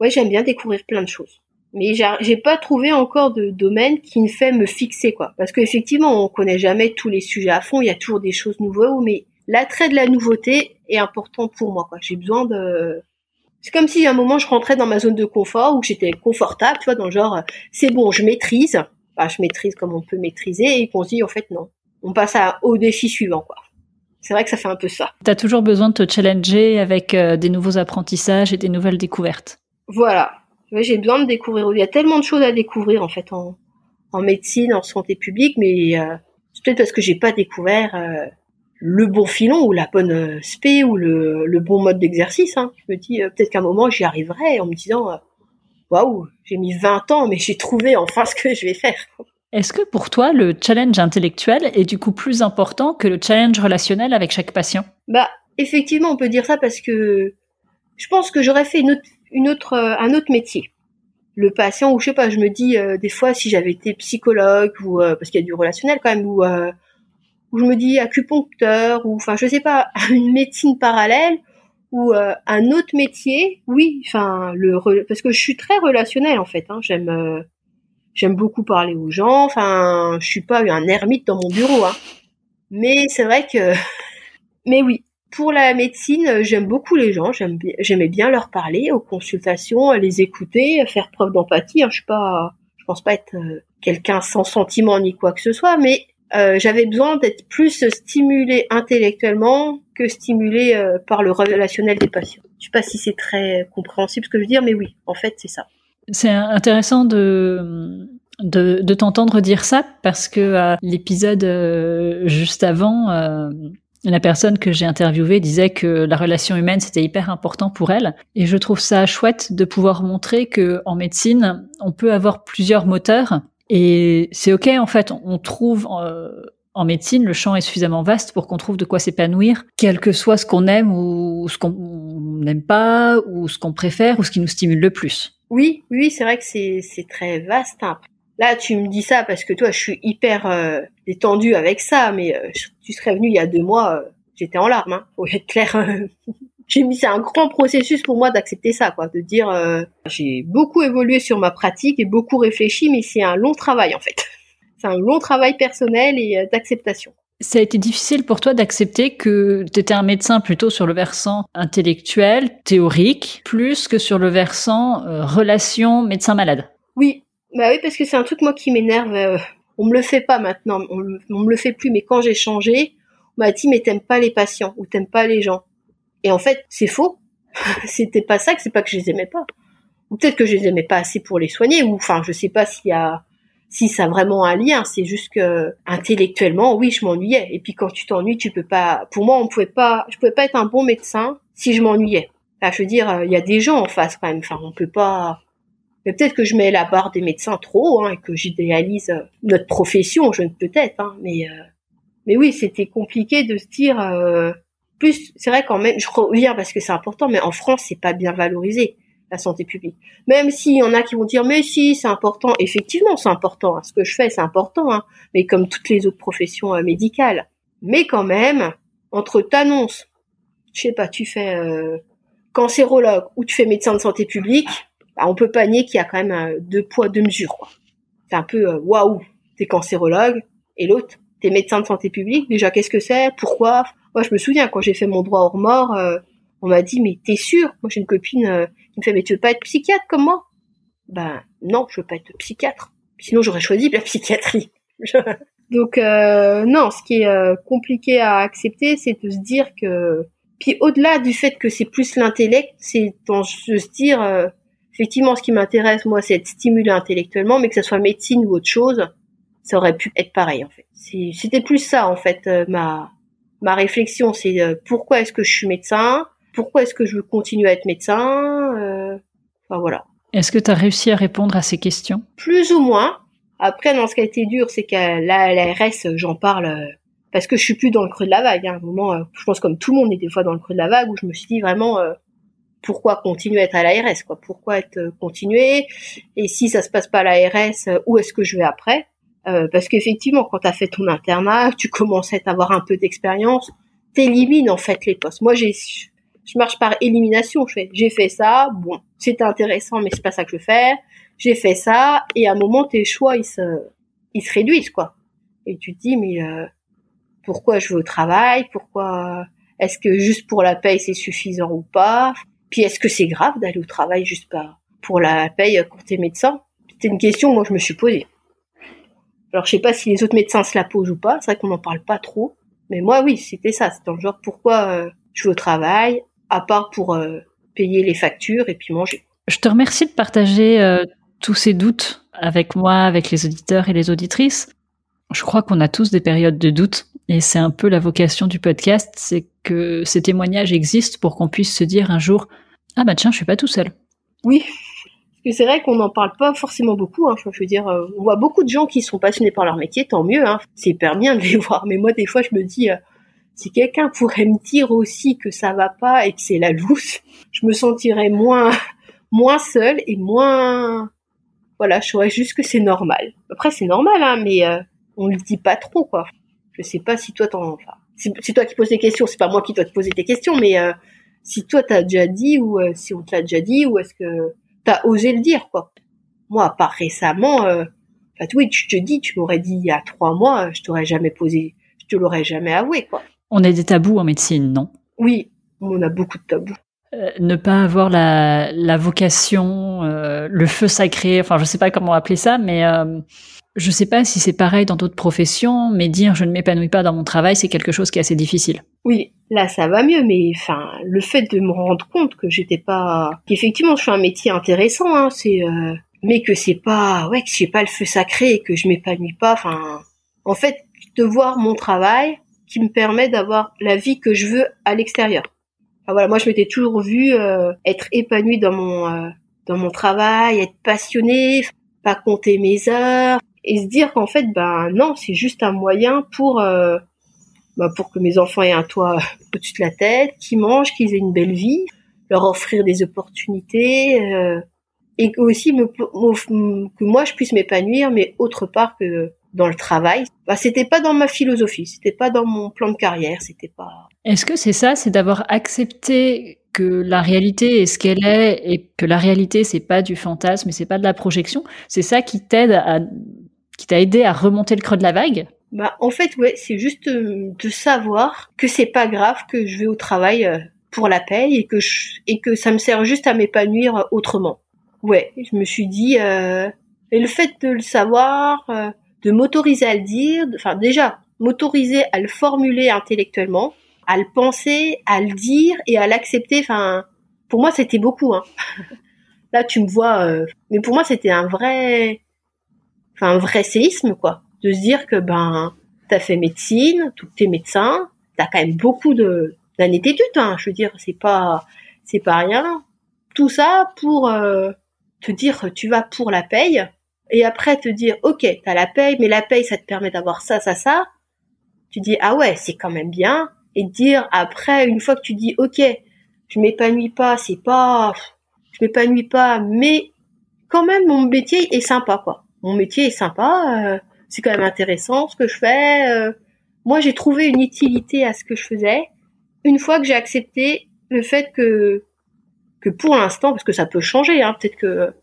Ouais, j'aime bien découvrir plein de choses. Mais j'ai pas trouvé encore de domaine qui me fait me fixer, quoi. Parce qu'effectivement, on connaît jamais tous les sujets à fond, il y a toujours des choses nouvelles, mais l'attrait de la nouveauté est important pour moi, quoi. J'ai besoin de, c'est comme si à un moment je rentrais dans ma zone de confort où j'étais confortable, tu vois, dans le genre, c'est bon, je maîtrise. Bah, je maîtrise comme on peut maîtriser et qu'on se dit, en fait, non. On passe à, au défi suivant, quoi. C'est vrai que ça fait un peu ça. Tu as toujours besoin de te challenger avec euh, des nouveaux apprentissages et des nouvelles découvertes. Voilà. j'ai besoin de découvrir. Il y a tellement de choses à découvrir, en fait, en, en médecine, en santé publique, mais euh, c'est peut-être parce que j'ai pas découvert euh, le bon filon ou la bonne euh, spé ou le, le bon mode d'exercice. Hein. Je me dis euh, peut-être qu'à un moment j'y arriverai en me disant euh, waouh, j'ai mis 20 ans mais j'ai trouvé enfin ce que je vais faire. Est-ce que pour toi le challenge intellectuel est du coup plus important que le challenge relationnel avec chaque patient? Bah effectivement on peut dire ça parce que je pense que j'aurais fait une autre, une autre, un autre métier. Le patient ou je sais pas, je me dis des fois si j'avais été psychologue ou parce qu'il y a du relationnel quand même ou où je me dis acupuncteur ou enfin je sais pas [laughs] une médecine parallèle ou euh, un autre métier oui enfin le parce que je suis très relationnelle en fait hein, j'aime euh, j'aime beaucoup parler aux gens enfin je suis pas un ermite dans mon bureau hein. mais c'est vrai que [laughs] mais oui pour la médecine j'aime beaucoup les gens j'aimais bien leur parler aux consultations les écouter faire preuve d'empathie hein. je suis pas je pense pas être euh, quelqu'un sans sentiment ni quoi que ce soit mais euh, j'avais besoin d'être plus stimulé intellectuellement que stimulé euh, par le relationnel des patients. Je sais pas si c'est très compréhensible ce que je veux dire, mais oui, en fait, c'est ça. C'est intéressant de de, de t'entendre dire ça parce que euh, l'épisode juste avant, la personne que j'ai interviewée disait que la relation humaine c'était hyper important pour elle et je trouve ça chouette de pouvoir montrer que en médecine on peut avoir plusieurs moteurs et c'est ok, en fait, on trouve euh, en médecine, le champ est suffisamment vaste pour qu'on trouve de quoi s'épanouir, quel que soit ce qu'on aime ou ce qu'on n'aime pas, ou ce qu'on préfère, ou ce qui nous stimule le plus. Oui, oui, c'est vrai que c'est très vaste. Hein. Là, tu me dis ça parce que toi, je suis hyper euh, détendue avec ça, mais euh, tu serais venu il y a deux mois, j'étais en larmes. Hein, faut être clair. [laughs] j'ai mis c'est un grand processus pour moi d'accepter ça quoi de dire euh, j'ai beaucoup évolué sur ma pratique et beaucoup réfléchi mais c'est un long travail en fait [laughs] c'est un long travail personnel et euh, d'acceptation ça a été difficile pour toi d'accepter que tu étais un médecin plutôt sur le versant intellectuel, théorique, plus que sur le versant euh, relation médecin-malade? Oui, bah oui, parce que c'est un truc moi qui m'énerve. on me le fait pas maintenant, on, on me le fait plus, mais quand j'ai changé, on m'a dit mais t'aimes pas les patients ou t'aimes pas les gens. Et en fait, c'est faux. [laughs] C'était pas ça, que c'est pas que je les aimais pas. Ou peut-être que je les aimais pas assez pour les soigner, ou enfin, je sais pas s'il y a, si ça a vraiment un lien. C'est juste que intellectuellement, oui, je m'ennuyais. Et puis quand tu t'ennuies, tu peux pas. Pour moi, on pouvait pas, je pouvais pas être un bon médecin si je m'ennuyais. Enfin, je veux dire, il y a des gens en face quand même. Enfin, on peut pas. Mais peut-être que je mets la barre des médecins trop, hein, et que j'idéalise notre profession, je ne peut-être, hein, mais euh, mais oui, c'était compliqué de se dire. Euh, plus, c'est vrai quand même, je reviens parce que c'est important, mais en France, c'est pas bien valorisé la santé publique. Même s'il y en a qui vont dire, mais si, c'est important. Effectivement, c'est important. Hein. Ce que je fais, c'est important. Hein. Mais comme toutes les autres professions euh, médicales. Mais quand même, entre t'annonces, je sais pas, tu fais euh, cancérologue ou tu fais médecin de santé publique, bah, on peut pas nier qu'il y a quand même euh, deux poids, deux mesures. C'est un peu waouh, t'es cancérologue et l'autre, t'es médecin de santé publique. Déjà, qu'est-ce que c'est? Pourquoi? Moi, je me souviens quand j'ai fait mon droit hors mort, euh, on m'a dit mais t'es sûr? Moi, j'ai une copine euh, qui me fait mais tu veux pas être psychiatre comme moi? Ben non, je veux pas être psychiatre. Sinon, j'aurais choisi la psychiatrie. [laughs] Donc euh, non, ce qui est compliqué à accepter, c'est de se dire que puis au-delà du fait que c'est plus l'intellect, c'est de se dire effectivement ce qui m'intéresse moi, c'est être stimulé intellectuellement, mais que ce soit médecine ou autre chose, ça aurait pu être pareil en fait. C'était plus ça en fait ma ma réflexion, c'est euh, pourquoi est-ce que je suis médecin? Pourquoi est-ce que je veux continuer à être médecin? Euh, Enfin voilà. Est-ce que tu as réussi à répondre à ces questions? Plus ou moins. Après, dans ce qui a été dur, c'est qu'à l'ARS, j'en parle euh, parce que je suis plus dans le creux de la vague. Hein. À un moment, euh, je pense comme tout le monde est des fois dans le creux de la vague où je me suis dit vraiment euh, pourquoi continuer à être à l'ARS quoi? Pourquoi être euh, continuer? Et si ça se passe pas à l'ARS, où est-ce que je vais après? Parce qu'effectivement, quand tu as fait ton internat, tu commençais à avoir un peu d'expérience, t'élimines en fait les postes. Moi, j'ai je marche par élimination. Je fais, j'ai fait ça, bon, c'était intéressant, mais c'est pas ça que je veux faire. J'ai fait ça, et à un moment, tes choix, ils se, ils se réduisent, quoi. Et tu te dis, mais pourquoi je veux au travail, pourquoi est-ce que juste pour la paye c'est suffisant ou pas, puis est-ce que c'est grave d'aller au travail juste pas pour la paye quand t'es médecin? C'était une question que moi je me suis posée. Alors je sais pas si les autres médecins se la posent ou pas, c'est vrai qu'on n'en parle pas trop, mais moi oui c'était ça, c'est dans le genre pourquoi euh, je vais au travail, à part pour euh, payer les factures et puis manger. Je te remercie de partager euh, tous ces doutes avec moi, avec les auditeurs et les auditrices. Je crois qu'on a tous des périodes de doute et c'est un peu la vocation du podcast, c'est que ces témoignages existent pour qu'on puisse se dire un jour ah bah tiens, je suis pas tout seul. Oui, que c'est vrai qu'on n'en parle pas forcément beaucoup. Hein. Je veux dire, euh, on voit beaucoup de gens qui sont passionnés par leur métier, tant mieux. Hein. C'est hyper bien de les [laughs] voir. Mais moi, des fois, je me dis, euh, si quelqu'un pourrait me dire aussi que ça va pas et que c'est la loose, je me sentirais moins [laughs] moins seule et moins voilà, je saurais juste que c'est normal. Après, c'est normal, hein, mais euh, on le dit pas trop, quoi. Je sais pas si toi t'en, enfin, c'est toi qui poses des questions, c'est pas moi qui dois te poser tes questions, mais euh, si toi t'as déjà dit ou si on te l'a déjà dit ou est-ce que t'as osé le dire quoi. Moi, à part récemment, euh, enfin, oui, tu te dis, tu m'aurais dit il y a trois mois, je t'aurais jamais posé, je te l'aurais jamais avoué quoi. On a des tabous en médecine, non? Oui, on a beaucoup de tabous. Euh, ne pas avoir la, la vocation, euh, le feu sacré, enfin je sais pas comment appeler ça, mais euh, je sais pas si c'est pareil dans d'autres professions, mais dire je ne m'épanouis pas dans mon travail, c'est quelque chose qui est assez difficile. Oui, là ça va mieux, mais enfin le fait de me rendre compte que j'étais pas, qu'effectivement je fais un métier intéressant, hein, c'est, euh, mais que c'est pas, ouais, que j'ai pas le feu sacré et que je m'épanouis pas, enfin, en fait de voir mon travail qui me permet d'avoir la vie que je veux à l'extérieur. Enfin, voilà, moi je m'étais toujours vue euh, être épanouie dans mon euh, dans mon travail, être passionnée, pas compter mes heures, et se dire qu'en fait, ben non, c'est juste un moyen pour euh, ben, pour que mes enfants aient un toit au-dessus de la tête, qu'ils mangent, qu'ils aient une belle vie, leur offrir des opportunités euh, et aussi que moi je puisse m'épanouir, mais autre part que dans le travail. Ben, c'était pas dans ma philosophie, c'était pas dans mon plan de carrière, c'était pas. Est-ce que c'est ça, c'est d'avoir accepté que la réalité est ce qu'elle est et que la réalité c'est pas du fantasme, c'est pas de la projection? C'est ça qui t'aide à qui t'a aidé à remonter le creux de la vague? Bah en fait ouais, c'est juste euh, de savoir que c'est pas grave que je vais au travail euh, pour la paye et que je, et que ça me sert juste à m'épanouir euh, autrement. Ouais, je me suis dit euh, et le fait de le savoir, de m'autoriser à le dire, enfin déjà m'autoriser à le formuler intellectuellement, à le penser, à le dire et à l'accepter. Enfin, pour moi c'était beaucoup. Hein. [laughs] Là tu me vois, mais pour moi c'était un vrai enfin un vrai séisme quoi, de se dire que ben t'as fait médecine, tous tes médecins, t'as quand même beaucoup de d'années d'études, hein, je veux dire c'est pas c'est pas rien. Tout ça pour euh, te dire tu vas pour la paye et après te dire ok t'as la paye mais la paye ça te permet d'avoir ça ça ça. Tu dis ah ouais c'est quand même bien et dire après une fois que tu dis ok je m'épanouis pas c'est pas je m'épanouis pas mais quand même mon métier est sympa quoi mon métier est sympa, euh, c'est quand même intéressant ce que je fais. Euh. moi, j'ai trouvé une utilité à ce que je faisais une fois que j'ai accepté le fait que que pour l'instant, parce que ça peut changer, hein, peut-être que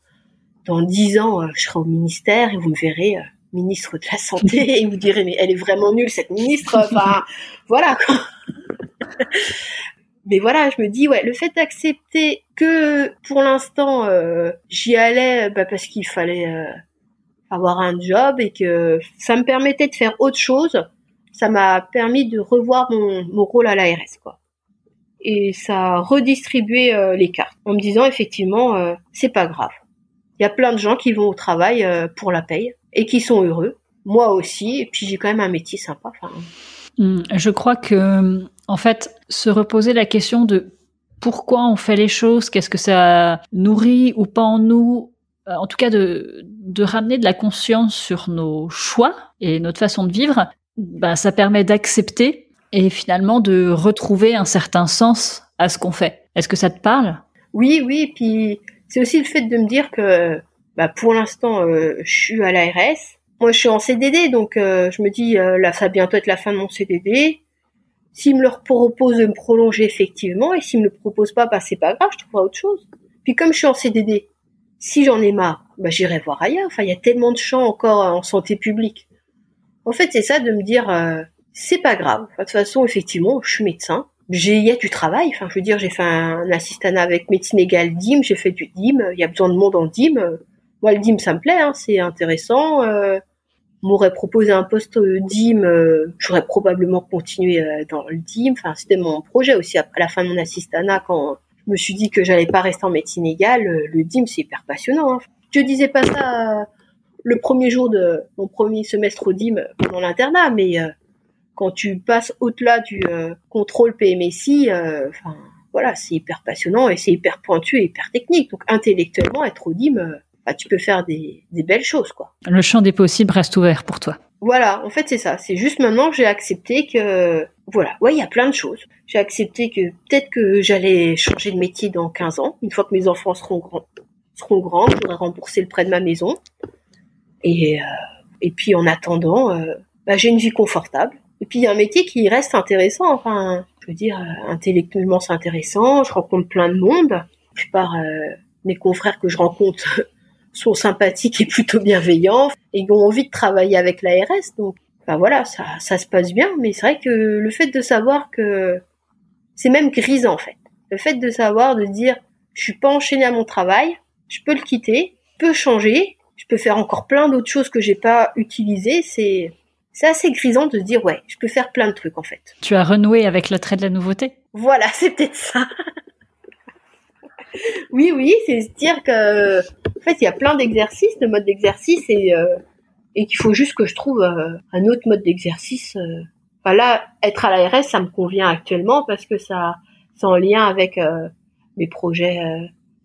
dans dix ans, euh, je serai au ministère et vous me verrez ministre de la santé [laughs] et vous direz mais elle est vraiment nulle cette ministre. Enfin, [laughs] voilà. mais voilà, je me dis ouais, le fait d'accepter que pour l'instant j'y allais bah, parce qu'il fallait avoir un job et que ça me permettait de faire autre chose. Ça m'a permis de revoir mon, mon rôle à l'ARS, quoi. Et ça a redistribué euh, les cartes en me disant effectivement, euh, c'est pas grave. Il y a plein de gens qui vont au travail euh, pour la paye et qui sont heureux. Moi aussi. Et puis j'ai quand même un métier sympa. Hmm, je crois que, en fait, se reposer la question de pourquoi on fait les choses, qu'est-ce que ça nourrit ou pas en nous, euh, en tout cas de, de ramener de la conscience sur nos choix et notre façon de vivre, bah, ça permet d'accepter et finalement de retrouver un certain sens à ce qu'on fait. Est-ce que ça te parle? Oui, oui. Puis c'est aussi le fait de me dire que bah, pour l'instant, euh, je suis à l'ARS. Moi, je suis en CDD, donc euh, je me dis, euh, là, ça va bientôt être la fin de mon CDD. S'il me le propose de me prolonger effectivement, et s'il me le propose pas, bah c'est pas grave, je trouverai autre chose. Puis comme je suis en CDD, si j'en ai marre, bah j'irai voir ailleurs. Enfin, il y a tellement de champs encore en santé publique. En fait, c'est ça de me dire, c'est pas grave. de toute façon, effectivement, je suis médecin. J'ai, il y a du travail. Enfin, je veux dire, j'ai fait un, assistant avec médecine égale DIM. J'ai fait du DIM. Il y a besoin de monde en DIM. Moi, le DIM, ça me plaît. Hein, c'est intéressant. Euh, m'aurait proposé un poste DIM, euh, j'aurais probablement continué euh, dans le DIM. Enfin, c'était mon projet aussi après la fin de mon assistana quand je me suis dit que j'allais pas rester en médecine égale. Euh, le DIM, c'est hyper passionnant. Hein. Je disais pas ça le premier jour de mon premier semestre au DIM pendant l'internat, mais quand tu passes au-delà du euh, contrôle PMSI, euh, enfin voilà, c'est hyper passionnant et c'est hyper pointu et hyper technique. Donc intellectuellement, être au DIM, euh, bah, tu peux faire des, belles choses, quoi. Le champ des possibles reste ouvert pour toi. Voilà, en fait c'est ça. C'est juste maintenant que j'ai accepté que voilà, ouais, il y a plein de choses. J'ai accepté que peut-être que j'allais changer de métier dans 15 ans, une fois que mes enfants seront grands, seront grands, j'aurai remboursé le prêt de ma maison. Et et puis en attendant, bah, j'ai une vie confortable. Et puis il y a un métier qui reste intéressant. Enfin, je veux dire, euh, intellectuellement c'est intéressant. Je rencontre plein de monde. Je pars, euh, mes confrères que je rencontre [laughs] sont sympathiques et plutôt bienveillants et ont envie de travailler avec l'ARS. Donc, enfin voilà, ça, ça se passe bien. Mais c'est vrai que le fait de savoir que c'est même grisant en fait. Le fait de savoir, de dire, je suis pas enchaîné à mon travail, je peux le quitter, je peux changer, je peux faire encore plein d'autres choses que j'ai pas utilisées. C'est c'est assez grisant de se dire ouais, je peux faire plein de trucs en fait. Tu as renoué avec le trait de la nouveauté? Voilà, [laughs] c'est peut-être ça. Oui, oui, c'est se dire que en fait il y a plein d'exercices, de modes d'exercice et euh, et qu'il faut juste que je trouve euh, un autre mode d'exercice. Euh. Là, être à l'ARS, ça me convient actuellement parce que ça c'est en lien avec mes projets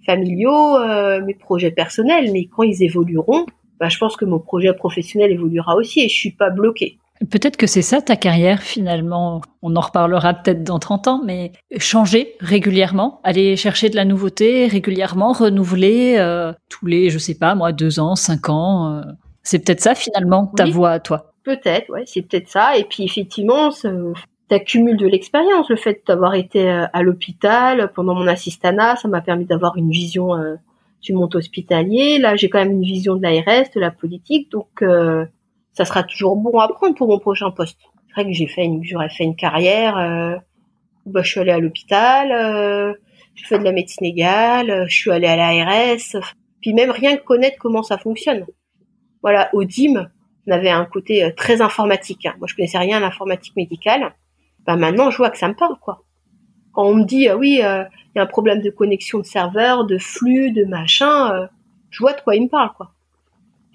familiaux, mes projets personnels, mais quand ils évolueront, bah, je pense que mon projet professionnel évoluera aussi et je suis pas bloquée. Peut-être que c'est ça ta carrière finalement. On en reparlera peut-être dans 30 ans, mais changer régulièrement, aller chercher de la nouveauté régulièrement, renouveler euh, tous les, je sais pas moi, deux ans, cinq ans. Euh. c'est peut-être ça finalement ta voix à toi. Peut-être, ouais, c'est peut-être ça. Et puis effectivement, t'accumules de l'expérience. Le fait d'avoir été euh, à l'hôpital pendant mon assistanat, ça m'a permis d'avoir une vision tu montes hospitalier. Là, j'ai quand même une vision de l'ARS, de la politique, donc euh, ça sera toujours bon à prendre pour mon prochain poste. C'est vrai que j'ai fait une, j'aurais fait une carrière. Euh, bah, je suis allée à l'hôpital, euh, j'ai fait de la médecine égale, je suis allée à l'ARS, puis même rien que connaître comment ça fonctionne. Voilà, au DIM, on avait un côté euh, très informatique. Hein. Moi, je connaissais rien à l'informatique médicale. Bah maintenant, je vois que ça me parle, quoi. Quand on me dit, ah oui, euh, il y a un problème de connexion de serveur, de flux, de machin, euh, je vois de quoi il me parle, quoi.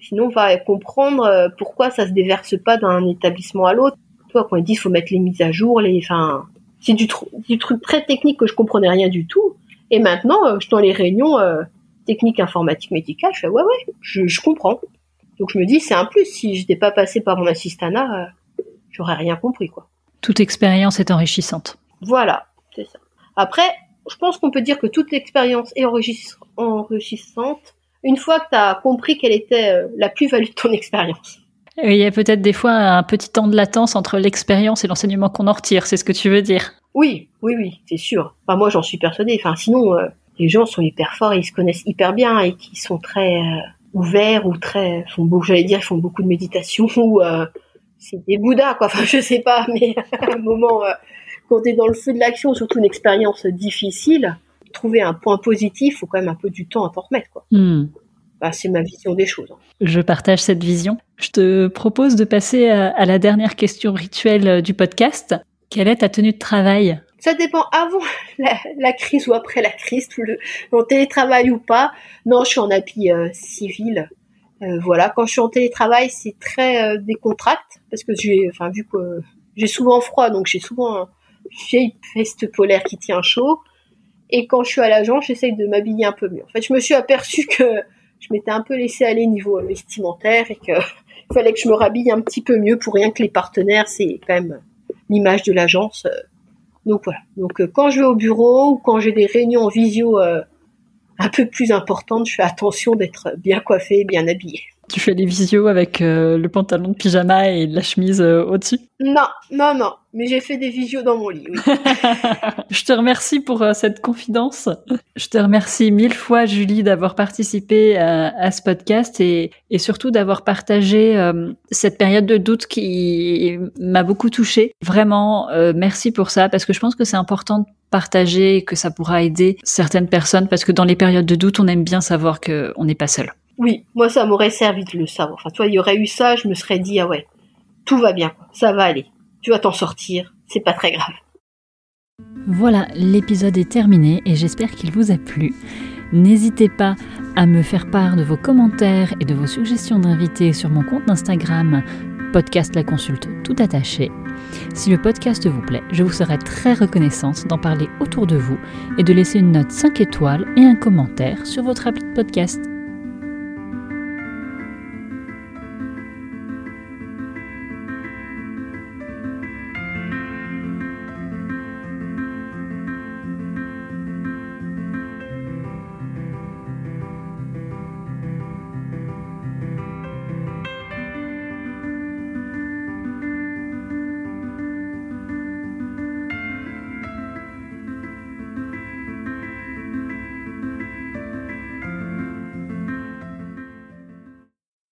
Sinon, on va comprendre euh, pourquoi ça se déverse pas d'un établissement à l'autre. Toi, quand ils disent faut mettre les mises à jour, les, enfin, c'est du, du truc très technique que je comprenais rien du tout. Et maintenant, euh, je suis dans les réunions techniques informatiques médicales, je fais ouais, ouais, je, je comprends. Donc je me dis, c'est un plus. Si je n'étais pas passé par mon assistana, j'aurais rien compris, quoi. Toute expérience est enrichissante. Voilà, c'est ça. Après, je pense qu'on peut dire que toute l'expérience est enrichissante une fois que tu as compris quelle était euh, la plus-value de ton [laughs] expérience. Il y a peut-être des fois un petit temps de latence entre l'expérience et l'enseignement qu'on en retire, c'est ce que tu veux dire Oui, oui, oui, c'est sûr. Enfin, moi, j'en suis persuadée. Enfin, sinon, euh, les gens sont hyper forts, ils se connaissent hyper bien et qui sont très euh, ouverts ou très, font beaucoup, j'allais dire, ils font beaucoup de méditation [laughs] ou c'est des bouddhas, quoi. Enfin, [laughs] je sais pas, mais à un moment, quand tu es dans le feu de l'action, surtout une expérience difficile, trouver un point positif, faut quand même un peu du temps à t'en remettre. Quoi. Hmm. Bah, c'est ma vision des choses. Hein. Je partage cette vision. Je te propose de passer à, la dernière question rituelle euh, du podcast. Quelle est ta tenue de travail? Ça dépend avant [laughs] la, crise ou après la crise, le, en télétravail ou pas. Non, je suis en habit euh, civil. Euh, voilà, quand je suis en télétravail, c'est très décontracte parce que j'ai, enfin vu que j'ai souvent froid, donc j'ai souvent vieille veste polaire qui tient chaud. Et quand je suis à l'agence, j'essaye de m'habiller un peu mieux. En fait, je me suis aperçue que je m'étais un peu laissé aller niveau vestimentaire et que [laughs] fallait que je me rhabille un petit peu mieux pour rien que les partenaires, c'est quand même l'image de l'agence. Donc voilà. Donc quand je vais au bureau ou quand j'ai des réunions en visio un peu plus importantes, je fais attention d'être bien coiffée, bien habillée. Tu fais les visios avec euh, le pantalon de pyjama et la chemise euh, au-dessus? Non, non, non. Mais j'ai fait des visios dans mon lit. Oui. [laughs] je te remercie pour euh, cette confidence. Je te remercie mille fois, Julie, d'avoir participé à, ce podcast et, et surtout d'avoir partagé cette période de doute qui m'a beaucoup touchée. Vraiment, merci pour ça parce que je pense que c'est important de partager et que ça pourra aider certaines personnes parce que dans les périodes de doute, on aime bien savoir qu'on n'est pas seul. Oui, moi ça m'aurait servi de le savoir. Enfin, toi, il y aurait eu ça, je me serais dit ah ouais, tout va bien, ça va aller, tu vas t'en sortir, c'est pas très grave. Voilà, l'épisode est terminé et j'espère qu'il vous a plu. N'hésitez pas à me faire part de vos commentaires et de vos suggestions d'invités sur mon compte Instagram podcast la consulte tout attaché. Si le podcast vous plaît, je vous serai très reconnaissante d'en parler autour de vous et de laisser une note 5 étoiles et un commentaire sur votre appli de podcast.